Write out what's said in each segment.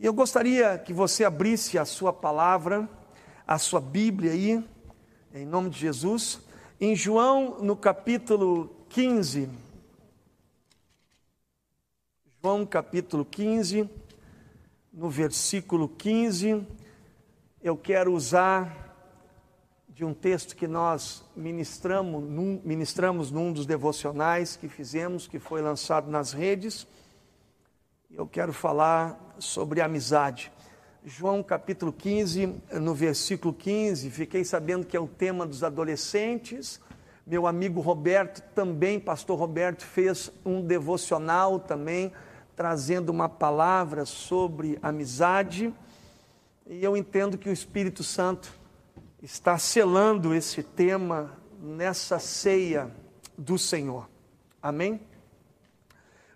E eu gostaria que você abrisse a sua palavra, a sua Bíblia aí, em nome de Jesus, em João, no capítulo 15. João, capítulo 15, no versículo 15, eu quero usar de um texto que nós ministramos num, ministramos num dos devocionais que fizemos, que foi lançado nas redes. Eu quero falar sobre amizade. João capítulo 15, no versículo 15, fiquei sabendo que é o tema dos adolescentes. Meu amigo Roberto também, pastor Roberto, fez um devocional também, trazendo uma palavra sobre amizade. E eu entendo que o Espírito Santo está selando esse tema nessa ceia do Senhor. Amém?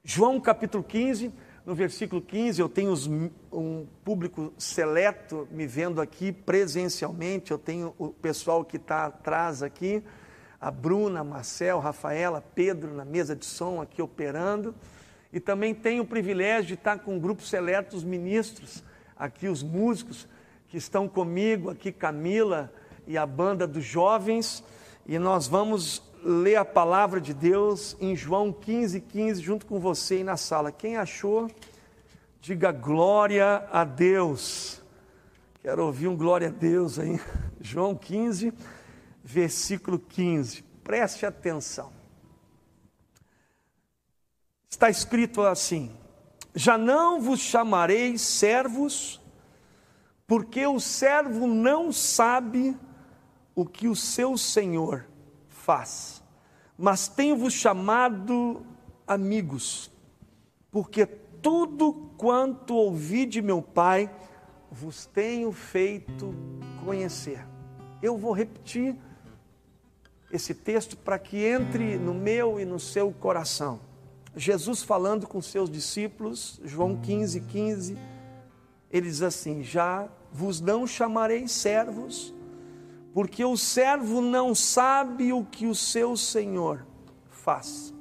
João capítulo 15, no versículo 15, eu tenho um público seleto me vendo aqui presencialmente, eu tenho o pessoal que está atrás aqui, a Bruna, Marcel, Rafaela, Pedro na mesa de som aqui operando, e também tenho o privilégio de estar com um grupo seleto, os ministros, aqui os músicos, que estão comigo aqui, Camila e a banda dos jovens, e nós vamos ler a palavra de Deus em João 15, 15, junto com você aí na sala. Quem achou, diga glória a Deus. Quero ouvir um glória a Deus aí. João 15, versículo 15. Preste atenção. Está escrito assim: Já não vos chamarei servos, porque o servo não sabe o que o seu Senhor faz, mas tenho-vos chamado amigos, porque tudo quanto ouvi de meu Pai vos tenho feito conhecer. Eu vou repetir esse texto para que entre no meu e no seu coração. Jesus falando com seus discípulos, João 15, 15, ele diz assim: Já vos não chamarei servos, porque o servo não sabe o que o seu senhor faz.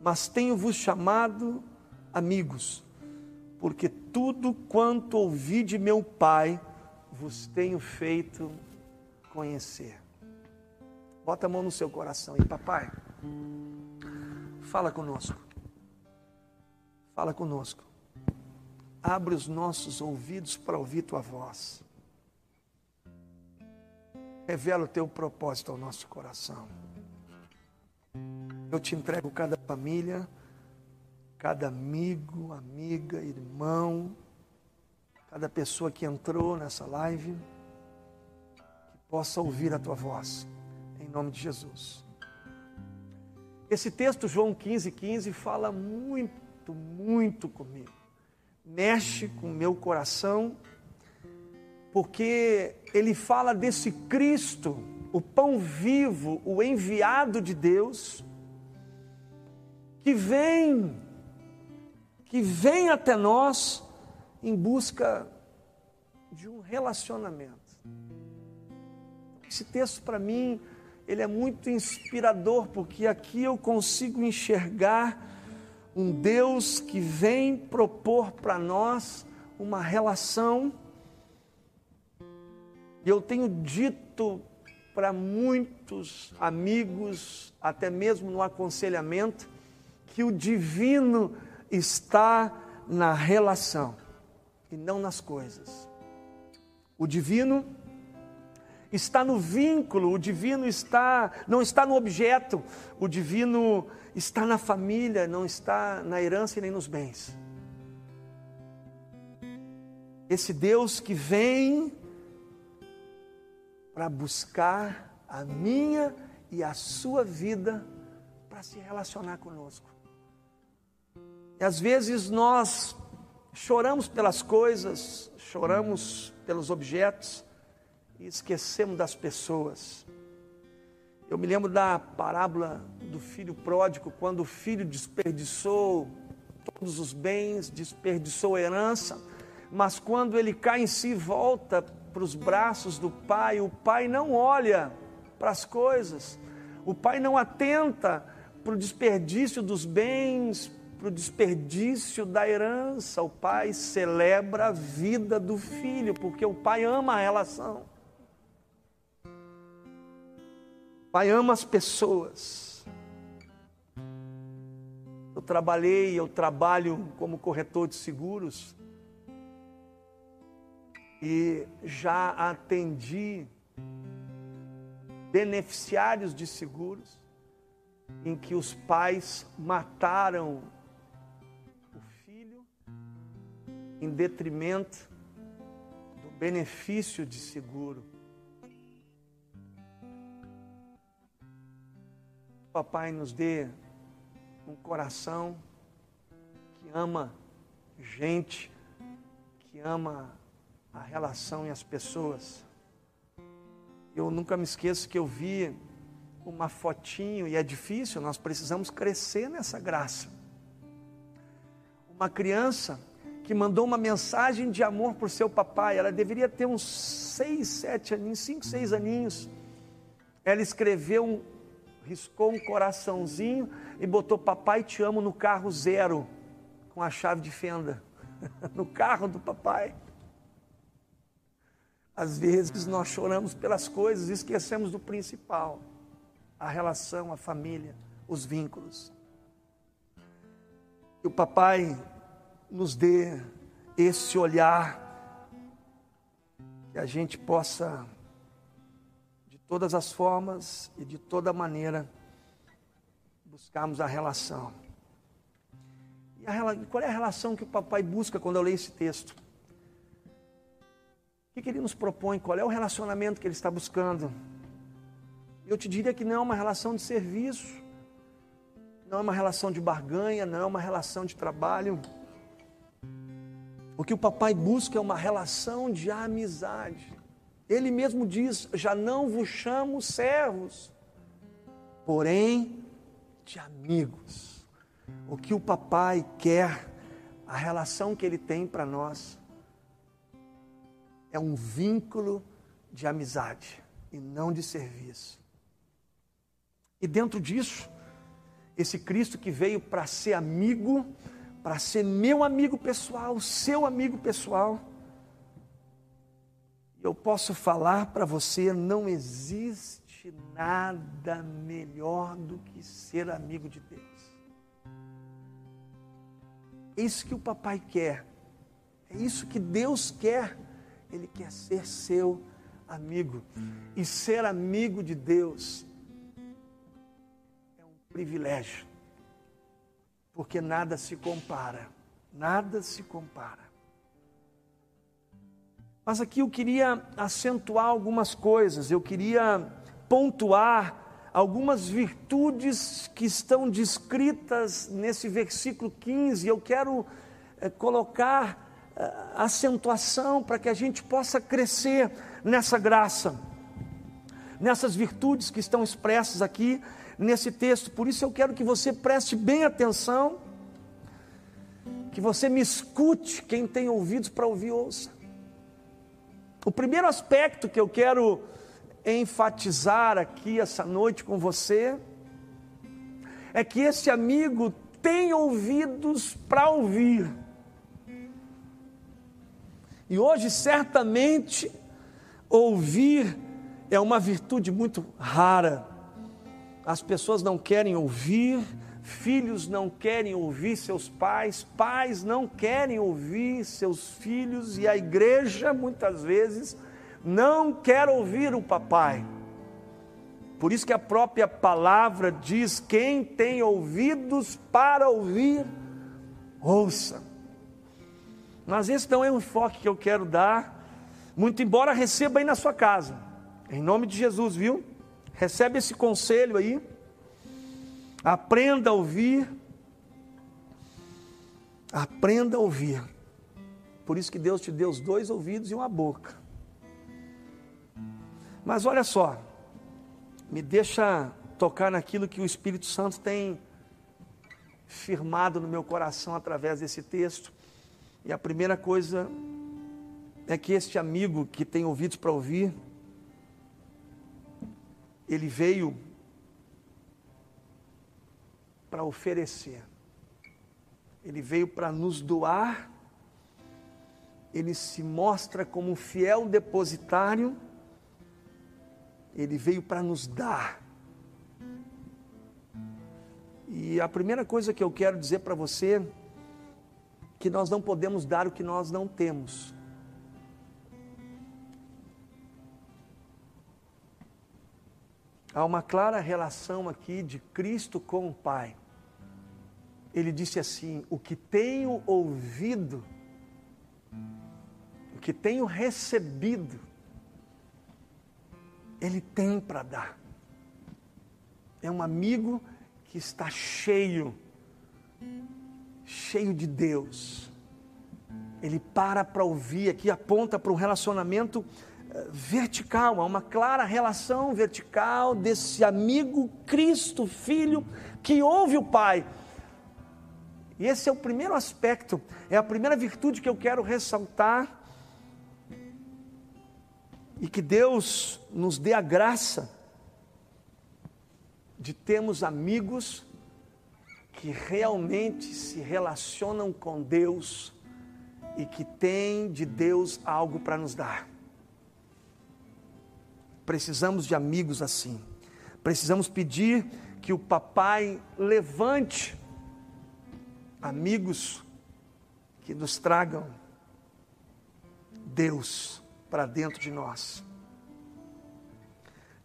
Mas tenho-vos chamado amigos, porque tudo quanto ouvi de meu Pai vos tenho feito conhecer. Bota a mão no seu coração e papai, fala conosco. Fala conosco. Abre os nossos ouvidos para ouvir tua voz. Revela o teu propósito ao nosso coração. Eu te entrego cada família, cada amigo, amiga, irmão, cada pessoa que entrou nessa live, que possa ouvir a tua voz, em nome de Jesus. Esse texto, João 15, 15, fala muito, muito comigo, mexe com o meu coração porque ele fala desse Cristo, o pão vivo, o enviado de Deus, que vem, que vem até nós em busca de um relacionamento. Esse texto para mim, ele é muito inspirador, porque aqui eu consigo enxergar um Deus que vem propor para nós uma relação e eu tenho dito para muitos amigos, até mesmo no aconselhamento, que o divino está na relação e não nas coisas. O divino está no vínculo, o divino está não está no objeto, o divino está na família, não está na herança e nem nos bens. Esse Deus que vem para buscar a minha e a sua vida para se relacionar conosco. E às vezes nós choramos pelas coisas, choramos pelos objetos e esquecemos das pessoas. Eu me lembro da parábola do filho pródigo, quando o filho desperdiçou todos os bens, desperdiçou a herança, mas quando ele cai em si, volta para os braços do pai, o pai não olha para as coisas, o pai não atenta para o desperdício dos bens, para o desperdício da herança. O pai celebra a vida do filho, porque o pai ama a relação. O pai ama as pessoas. Eu trabalhei, eu trabalho como corretor de seguros e já atendi beneficiários de seguros em que os pais mataram o filho em detrimento do benefício de seguro. Papai nos dê um coração que ama gente, que ama a relação e as pessoas. Eu nunca me esqueço que eu vi uma fotinho, e é difícil, nós precisamos crescer nessa graça. Uma criança que mandou uma mensagem de amor para o seu papai, ela deveria ter uns seis, sete aninhos, cinco, seis aninhos. Ela escreveu, um, riscou um coraçãozinho e botou papai te amo no carro zero, com a chave de fenda, no carro do papai. Às vezes nós choramos pelas coisas e esquecemos do principal a relação, a família, os vínculos. Que o papai nos dê esse olhar, que a gente possa, de todas as formas e de toda maneira, buscarmos a relação. E a, qual é a relação que o papai busca quando eu leio esse texto? O que, ele nos propõe? Qual é o relacionamento que ele está buscando? Eu te diria que não é uma relação de serviço, não é uma relação de barganha, não é uma relação de trabalho. O que o papai busca é uma relação de amizade. Ele mesmo diz: Já não vos chamo servos, porém de amigos. O que o papai quer, a relação que ele tem para nós, é um vínculo de amizade e não de serviço. E dentro disso, esse Cristo que veio para ser amigo, para ser meu amigo pessoal, seu amigo pessoal, eu posso falar para você: não existe nada melhor do que ser amigo de Deus. É isso que o papai quer, é isso que Deus quer, Ele quer ser seu amigo. E ser amigo de Deus privilégio, porque nada se compara, nada se compara. Mas aqui eu queria acentuar algumas coisas, eu queria pontuar algumas virtudes que estão descritas nesse versículo 15. Eu quero é, colocar é, acentuação para que a gente possa crescer nessa graça, nessas virtudes que estão expressas aqui nesse texto. Por isso eu quero que você preste bem atenção, que você me escute, quem tem ouvidos para ouvir, ouça. O primeiro aspecto que eu quero enfatizar aqui essa noite com você é que esse amigo tem ouvidos para ouvir. E hoje, certamente, ouvir é uma virtude muito rara as pessoas não querem ouvir, filhos não querem ouvir seus pais, pais não querem ouvir seus filhos e a igreja muitas vezes não quer ouvir o papai. Por isso que a própria palavra diz: quem tem ouvidos para ouvir, ouça. Mas esse não é o enfoque que eu quero dar, muito embora receba aí na sua casa, em nome de Jesus, viu? Recebe esse conselho aí. Aprenda a ouvir. Aprenda a ouvir. Por isso que Deus te deu os dois ouvidos e uma boca. Mas olha só, me deixa tocar naquilo que o Espírito Santo tem firmado no meu coração através desse texto. E a primeira coisa é que este amigo que tem ouvidos para ouvir, ele veio para oferecer. ele veio para nos doar, ele se mostra como um fiel depositário, ele veio para nos dar. E a primeira coisa que eu quero dizer para você que nós não podemos dar o que nós não temos. Há uma clara relação aqui de Cristo com o Pai. Ele disse assim: O que tenho ouvido, o que tenho recebido, Ele tem para dar. É um amigo que está cheio, cheio de Deus. Ele para para ouvir aqui, aponta para um relacionamento vertical, há uma clara relação vertical desse amigo Cristo, filho, que ouve o Pai. E esse é o primeiro aspecto, é a primeira virtude que eu quero ressaltar. E que Deus nos dê a graça de termos amigos que realmente se relacionam com Deus e que têm de Deus algo para nos dar. Precisamos de amigos assim. Precisamos pedir que o papai levante amigos que nos tragam Deus para dentro de nós.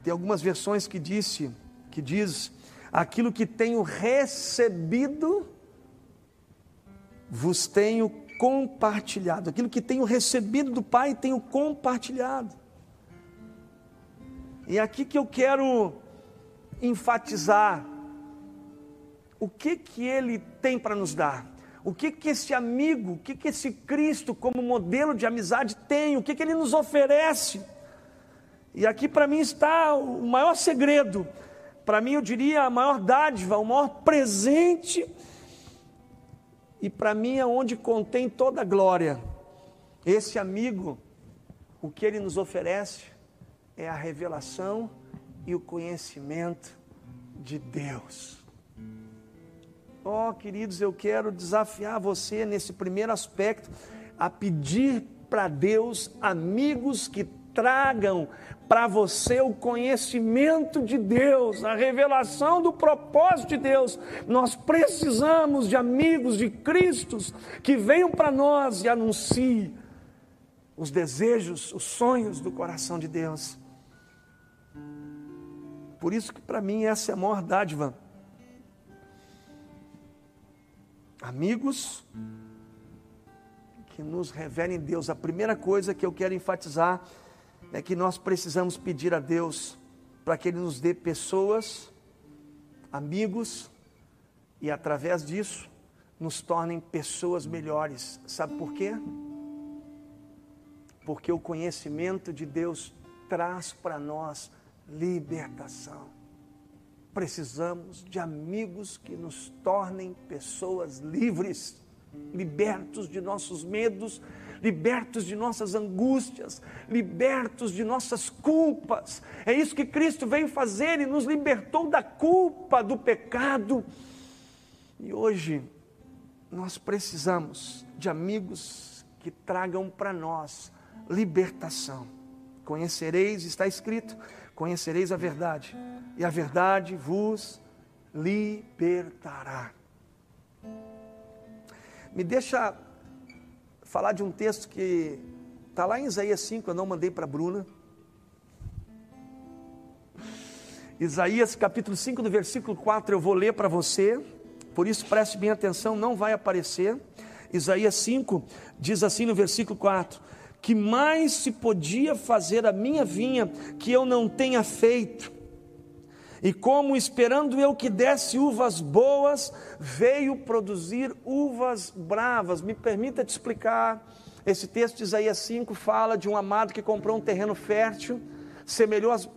Tem algumas versões que disse, que diz, aquilo que tenho recebido vos tenho compartilhado. Aquilo que tenho recebido do Pai tenho compartilhado. E aqui que eu quero enfatizar o que que ele tem para nos dar. O que que esse amigo, o que que esse Cristo como modelo de amizade tem, o que que ele nos oferece. E aqui para mim está o maior segredo, para mim eu diria a maior dádiva, o maior presente, e para mim é onde contém toda a glória. Esse amigo, o que ele nos oferece é a revelação e o conhecimento de Deus. Oh, queridos, eu quero desafiar você nesse primeiro aspecto a pedir para Deus amigos que tragam para você o conhecimento de Deus, a revelação do propósito de Deus. Nós precisamos de amigos de Cristo que venham para nós e anunciem os desejos, os sonhos do coração de Deus. Por isso que para mim essa é a maior dádiva. Amigos que nos revelem Deus. A primeira coisa que eu quero enfatizar é que nós precisamos pedir a Deus para que Ele nos dê pessoas, amigos, e através disso nos tornem pessoas melhores. Sabe por quê? Porque o conhecimento de Deus traz para nós libertação. Precisamos de amigos que nos tornem pessoas livres, libertos de nossos medos, libertos de nossas angústias, libertos de nossas culpas. É isso que Cristo veio fazer e nos libertou da culpa, do pecado. E hoje nós precisamos de amigos que tragam para nós libertação. Conhecereis, está escrito, conhecereis a verdade, e a verdade vos libertará. Me deixa falar de um texto que está lá em Isaías 5, eu não mandei para a Bruna. Isaías capítulo 5, do versículo 4, eu vou ler para você, por isso preste bem atenção, não vai aparecer. Isaías 5 diz assim no versículo 4: que mais se podia fazer a minha vinha que eu não tenha feito? E como esperando eu que desse uvas boas, veio produzir uvas bravas. Me permita te explicar. Esse texto de Isaías 5 fala de um amado que comprou um terreno fértil, as,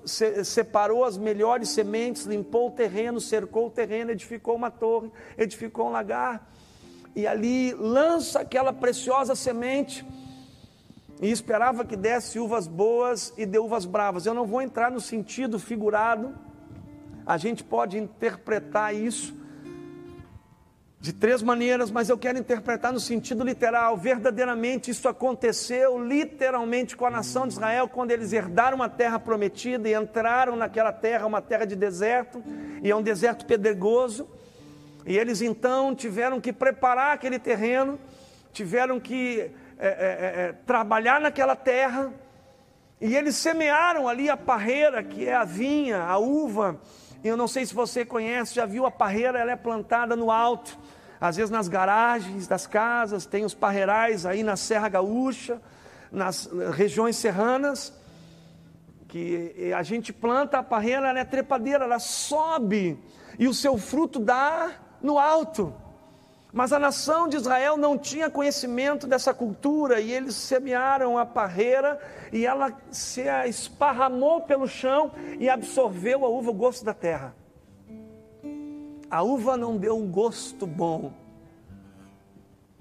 separou as melhores sementes, limpou o terreno, cercou o terreno, edificou uma torre, edificou um lagar, e ali lança aquela preciosa semente e esperava que desse uvas boas e deu uvas bravas. Eu não vou entrar no sentido figurado, a gente pode interpretar isso, de três maneiras, mas eu quero interpretar no sentido literal. Verdadeiramente isso aconteceu literalmente com a nação de Israel quando eles herdaram uma terra prometida e entraram naquela terra, uma terra de deserto, e é um deserto pedregoso. E eles então tiveram que preparar aquele terreno, tiveram que é, é, é, é trabalhar naquela terra, e eles semearam ali a parreira, que é a vinha, a uva, eu não sei se você conhece, já viu a parreira, ela é plantada no alto. Às vezes nas garagens das casas, tem os parreirais aí na Serra Gaúcha, nas regiões serranas, que a gente planta a parreira, ela é trepadeira, ela sobe e o seu fruto dá no alto. Mas a nação de Israel não tinha conhecimento dessa cultura e eles semearam a parreira e ela se esparramou pelo chão e absorveu a uva, o gosto da terra. A uva não deu um gosto bom.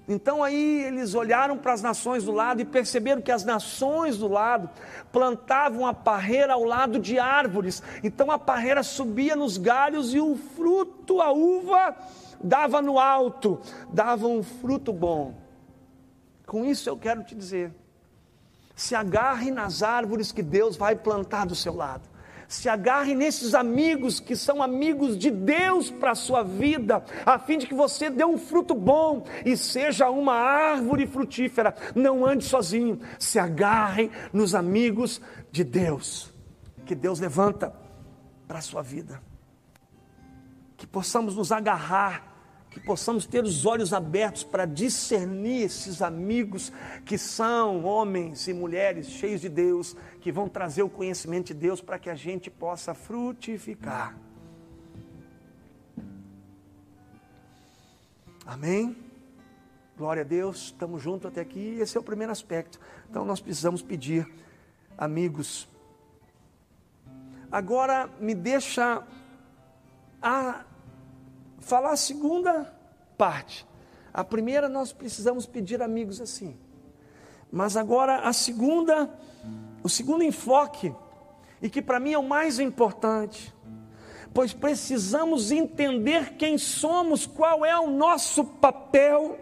Então aí eles olharam para as nações do lado e perceberam que as nações do lado plantavam a parreira ao lado de árvores. Então a parreira subia nos galhos e o fruto, a uva, dava no alto, dava um fruto bom. Com isso eu quero te dizer: se agarre nas árvores que Deus vai plantar do seu lado. Se agarre nesses amigos que são amigos de Deus para a sua vida, a fim de que você dê um fruto bom e seja uma árvore frutífera. Não ande sozinho. Se agarre nos amigos de Deus, que Deus levanta para a sua vida. Que possamos nos agarrar que possamos ter os olhos abertos para discernir esses amigos que são homens e mulheres cheios de Deus, que vão trazer o conhecimento de Deus para que a gente possa frutificar. Amém? Glória a Deus, estamos juntos até aqui. Esse é o primeiro aspecto. Então nós precisamos pedir amigos. Agora me deixa a falar a segunda parte. A primeira nós precisamos pedir amigos assim. Mas agora a segunda, o segundo enfoque, e que para mim é o mais importante, pois precisamos entender quem somos, qual é o nosso papel,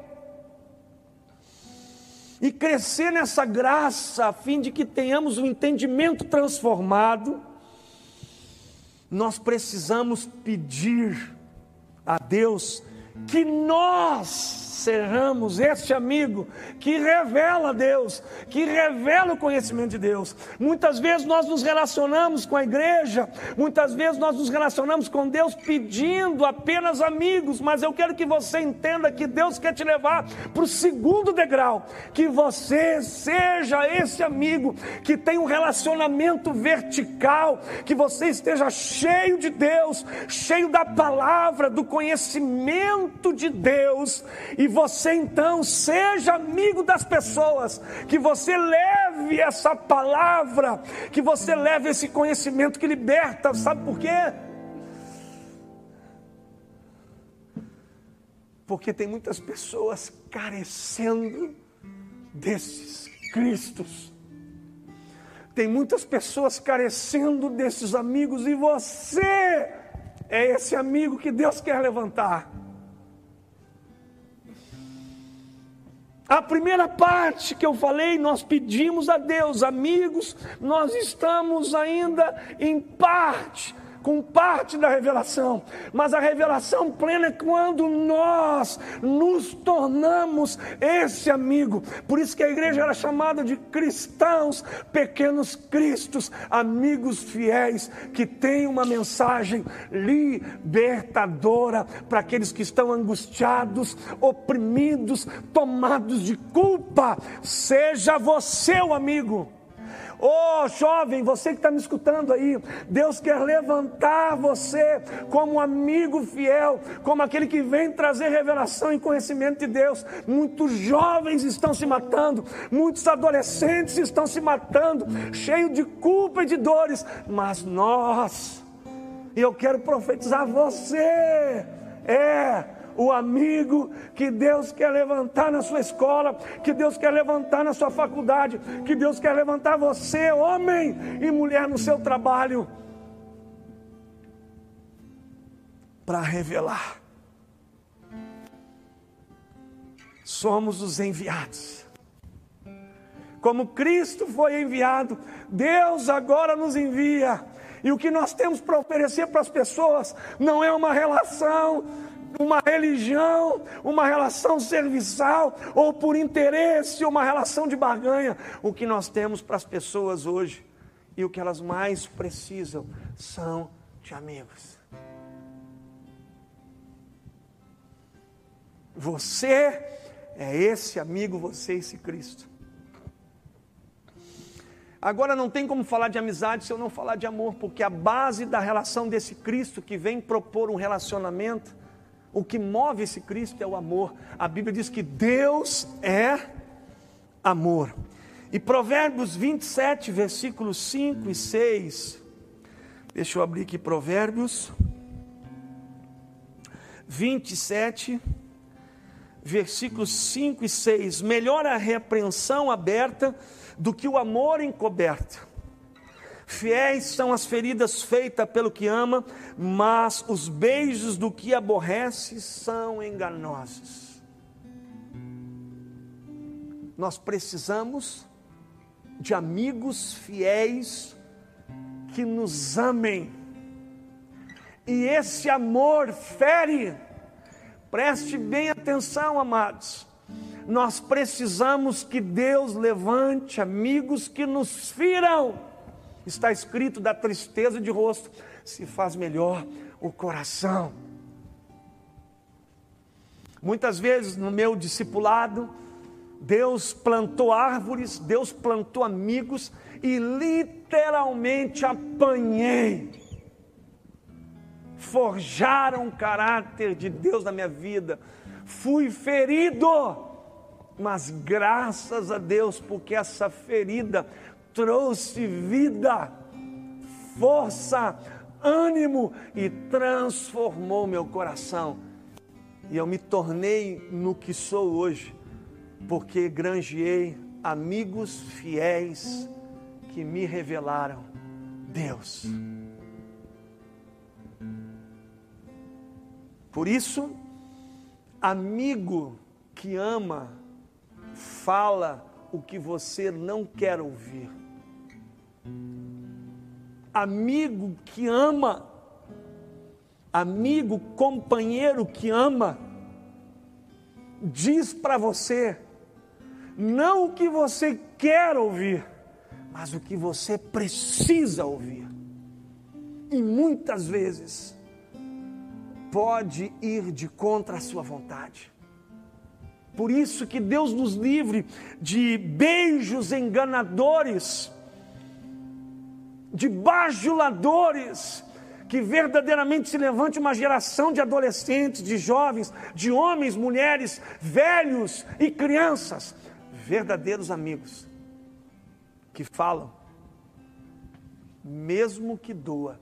e crescer nessa graça, a fim de que tenhamos um entendimento transformado, nós precisamos pedir a Deus que nós sejamos este amigo que revela Deus, que revela o conhecimento de Deus. Muitas vezes nós nos relacionamos com a igreja, muitas vezes nós nos relacionamos com Deus pedindo apenas amigos, mas eu quero que você entenda que Deus quer te levar para o segundo degrau, que você seja esse amigo que tem um relacionamento vertical, que você esteja cheio de Deus, cheio da palavra, do conhecimento de Deus e você então seja amigo das pessoas, que você leve essa palavra, que você leve esse conhecimento que liberta, sabe por quê? Porque tem muitas pessoas carecendo desses Cristos. Tem muitas pessoas carecendo desses amigos e você é esse amigo que Deus quer levantar. A primeira parte que eu falei, nós pedimos a Deus, amigos, nós estamos ainda em parte com parte da revelação, mas a revelação plena é quando nós nos tornamos esse amigo. Por isso que a igreja era chamada de cristãos, pequenos cristos, amigos fiéis que têm uma mensagem libertadora para aqueles que estão angustiados, oprimidos, tomados de culpa. Seja você o amigo. Oh, jovem, você que está me escutando aí, Deus quer levantar você como um amigo fiel, como aquele que vem trazer revelação e conhecimento de Deus. Muitos jovens estão se matando, muitos adolescentes estão se matando, cheios de culpa e de dores, mas nós, e eu quero profetizar você, é o amigo que Deus quer levantar na sua escola, que Deus quer levantar na sua faculdade, que Deus quer levantar você, homem e mulher, no seu trabalho, para revelar somos os enviados. Como Cristo foi enviado, Deus agora nos envia. E o que nós temos para oferecer para as pessoas não é uma relação, uma religião, uma relação serviçal, ou por interesse, uma relação de barganha. O que nós temos para as pessoas hoje e o que elas mais precisam são de amigos. Você é esse amigo, você é esse Cristo. Agora não tem como falar de amizade se eu não falar de amor, porque a base da relação desse Cristo que vem propor um relacionamento, o que move esse Cristo é o amor. A Bíblia diz que Deus é amor. E Provérbios 27, versículos 5 e 6. Deixa eu abrir aqui Provérbios 27, versículos 5 e 6. Melhor a repreensão aberta do que o amor encoberto. Fiéis são as feridas feitas pelo que ama, mas os beijos do que aborrece são enganosos. Nós precisamos de amigos fiéis que nos amem. E esse amor fere. Preste bem atenção, amados nós precisamos que Deus levante amigos que nos firam. Está escrito da tristeza de rosto, se faz melhor o coração. Muitas vezes no meu discipulado, Deus plantou árvores, Deus plantou amigos e literalmente apanhei. Forjaram o caráter de Deus na minha vida. Fui ferido mas graças a Deus, porque essa ferida trouxe vida, força, ânimo e transformou meu coração. E eu me tornei no que sou hoje, porque granjeei amigos fiéis que me revelaram Deus. Por isso, amigo que ama fala o que você não quer ouvir. Amigo que ama, amigo, companheiro que ama, diz para você, não o que você quer ouvir, mas o que você precisa ouvir. E muitas vezes pode ir de contra a sua vontade. Por isso que Deus nos livre de beijos enganadores, de bajuladores, que verdadeiramente se levante uma geração de adolescentes, de jovens, de homens, mulheres, velhos e crianças, verdadeiros amigos, que falam, mesmo que doa.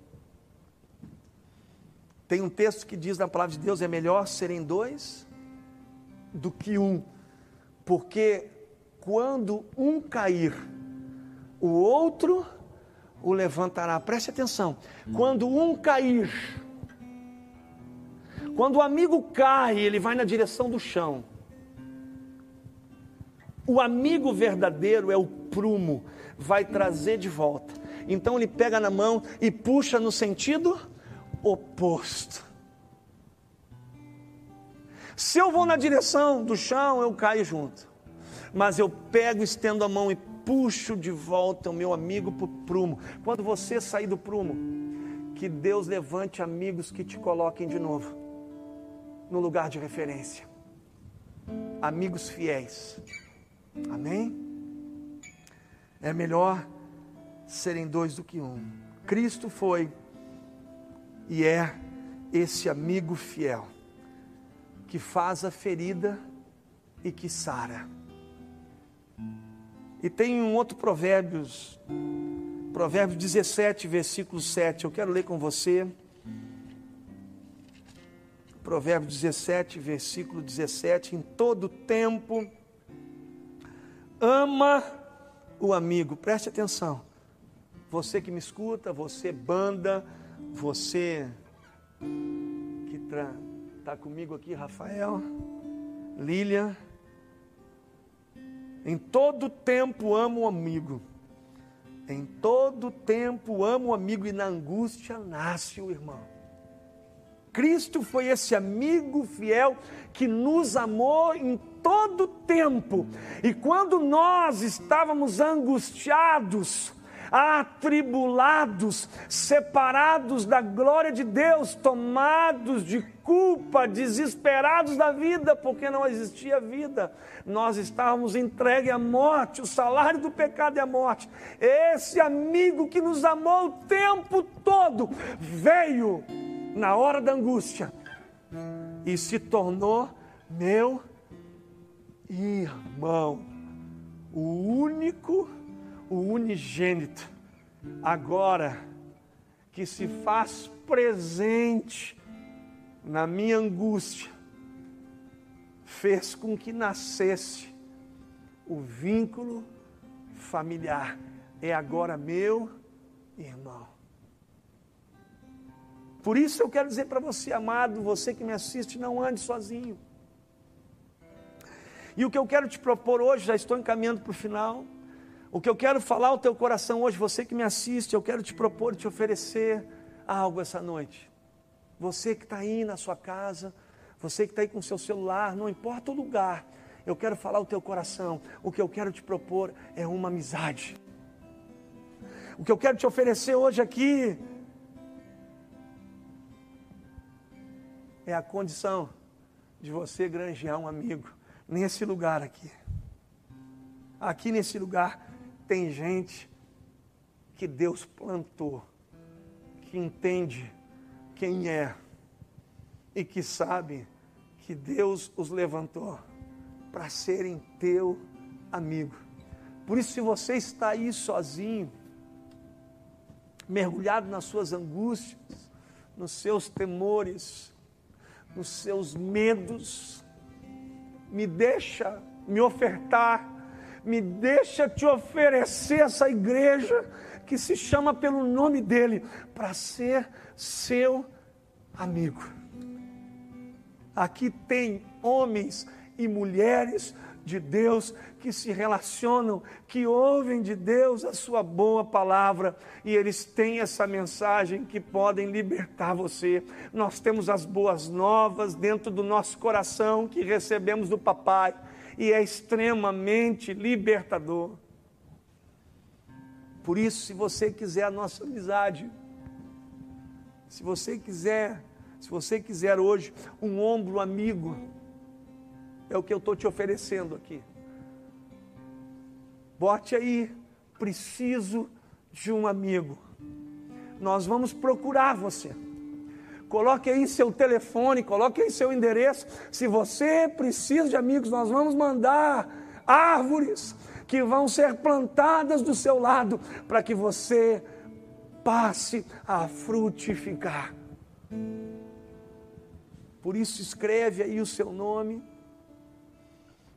Tem um texto que diz na palavra de Deus: é melhor serem dois do que um, porque quando um cair, o outro o levantará. Preste atenção. Quando um cair, quando o amigo cai, ele vai na direção do chão. O amigo verdadeiro é o prumo, vai trazer de volta. Então ele pega na mão e puxa no sentido oposto. Se eu vou na direção do chão, eu caio junto. Mas eu pego, estendo a mão e puxo de volta o meu amigo para o prumo. Quando você sair do prumo, que Deus levante amigos que te coloquem de novo no lugar de referência. Amigos fiéis. Amém? É melhor serem dois do que um. Cristo foi e é esse amigo fiel que faz a ferida e que sara. E tem um outro Provérbios, Provérbios 17, versículo 7. Eu quero ler com você. Provérbios 17, versículo 17. Em todo tempo, ama o amigo. Preste atenção. Você que me escuta, você banda, você que Está comigo aqui Rafael, Lília, Em todo tempo amo o amigo. Em todo tempo amo o amigo e na angústia nasce o irmão. Cristo foi esse amigo fiel que nos amou em todo tempo. E quando nós estávamos angustiados, atribulados, separados da glória de Deus, tomados de culpa, desesperados da vida, porque não existia vida. Nós estávamos entregues à morte, o salário do pecado é a morte. Esse amigo que nos amou o tempo todo veio na hora da angústia e se tornou meu irmão, o único o unigênito, agora que se faz presente na minha angústia, fez com que nascesse o vínculo familiar. É agora meu irmão. Por isso eu quero dizer para você, amado, você que me assiste, não ande sozinho. E o que eu quero te propor hoje, já estou encaminhando para o final, o que eu quero falar ao teu coração hoje, você que me assiste, eu quero te propor, te oferecer algo essa noite. Você que está aí na sua casa, você que está aí com seu celular, não importa o lugar, eu quero falar ao teu coração. O que eu quero te propor é uma amizade. O que eu quero te oferecer hoje aqui é a condição de você granjear um amigo nesse lugar aqui. Aqui nesse lugar tem gente que Deus plantou, que entende quem é e que sabe que Deus os levantou para serem teu amigo. Por isso, se você está aí sozinho, mergulhado nas suas angústias, nos seus temores, nos seus medos, me deixa me ofertar me deixa te oferecer essa igreja que se chama pelo nome dele, para ser seu amigo. Aqui tem homens e mulheres de Deus que se relacionam, que ouvem de Deus a sua boa palavra e eles têm essa mensagem que podem libertar você. Nós temos as boas novas dentro do nosso coração que recebemos do papai e é extremamente libertador. Por isso, se você quiser a nossa amizade, se você quiser, se você quiser hoje um ombro amigo, é o que eu estou te oferecendo aqui. Bote aí, preciso de um amigo. Nós vamos procurar você. Coloque aí seu telefone, coloque aí seu endereço. Se você precisa de amigos, nós vamos mandar árvores que vão ser plantadas do seu lado para que você passe a frutificar. Por isso escreve aí o seu nome,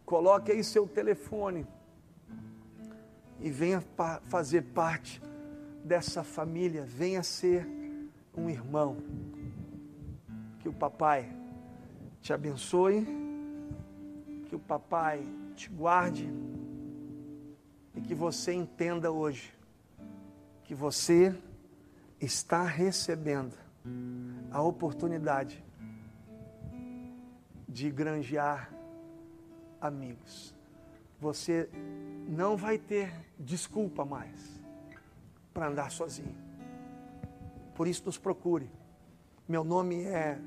coloque aí seu telefone e venha fazer parte dessa família, venha ser um irmão. Que o papai te abençoe, que o papai te guarde e que você entenda hoje que você está recebendo a oportunidade de granjear amigos. Você não vai ter desculpa mais para andar sozinho. Por isso, nos procure. Meu nome é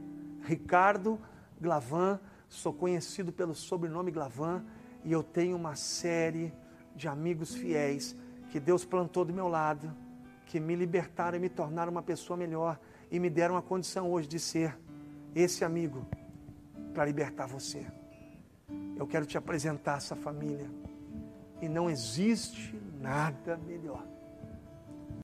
Ricardo Glavan, sou conhecido pelo sobrenome Glavan e eu tenho uma série de amigos fiéis que Deus plantou do meu lado, que me libertaram e me tornaram uma pessoa melhor e me deram a condição hoje de ser esse amigo para libertar você. Eu quero te apresentar essa família e não existe nada melhor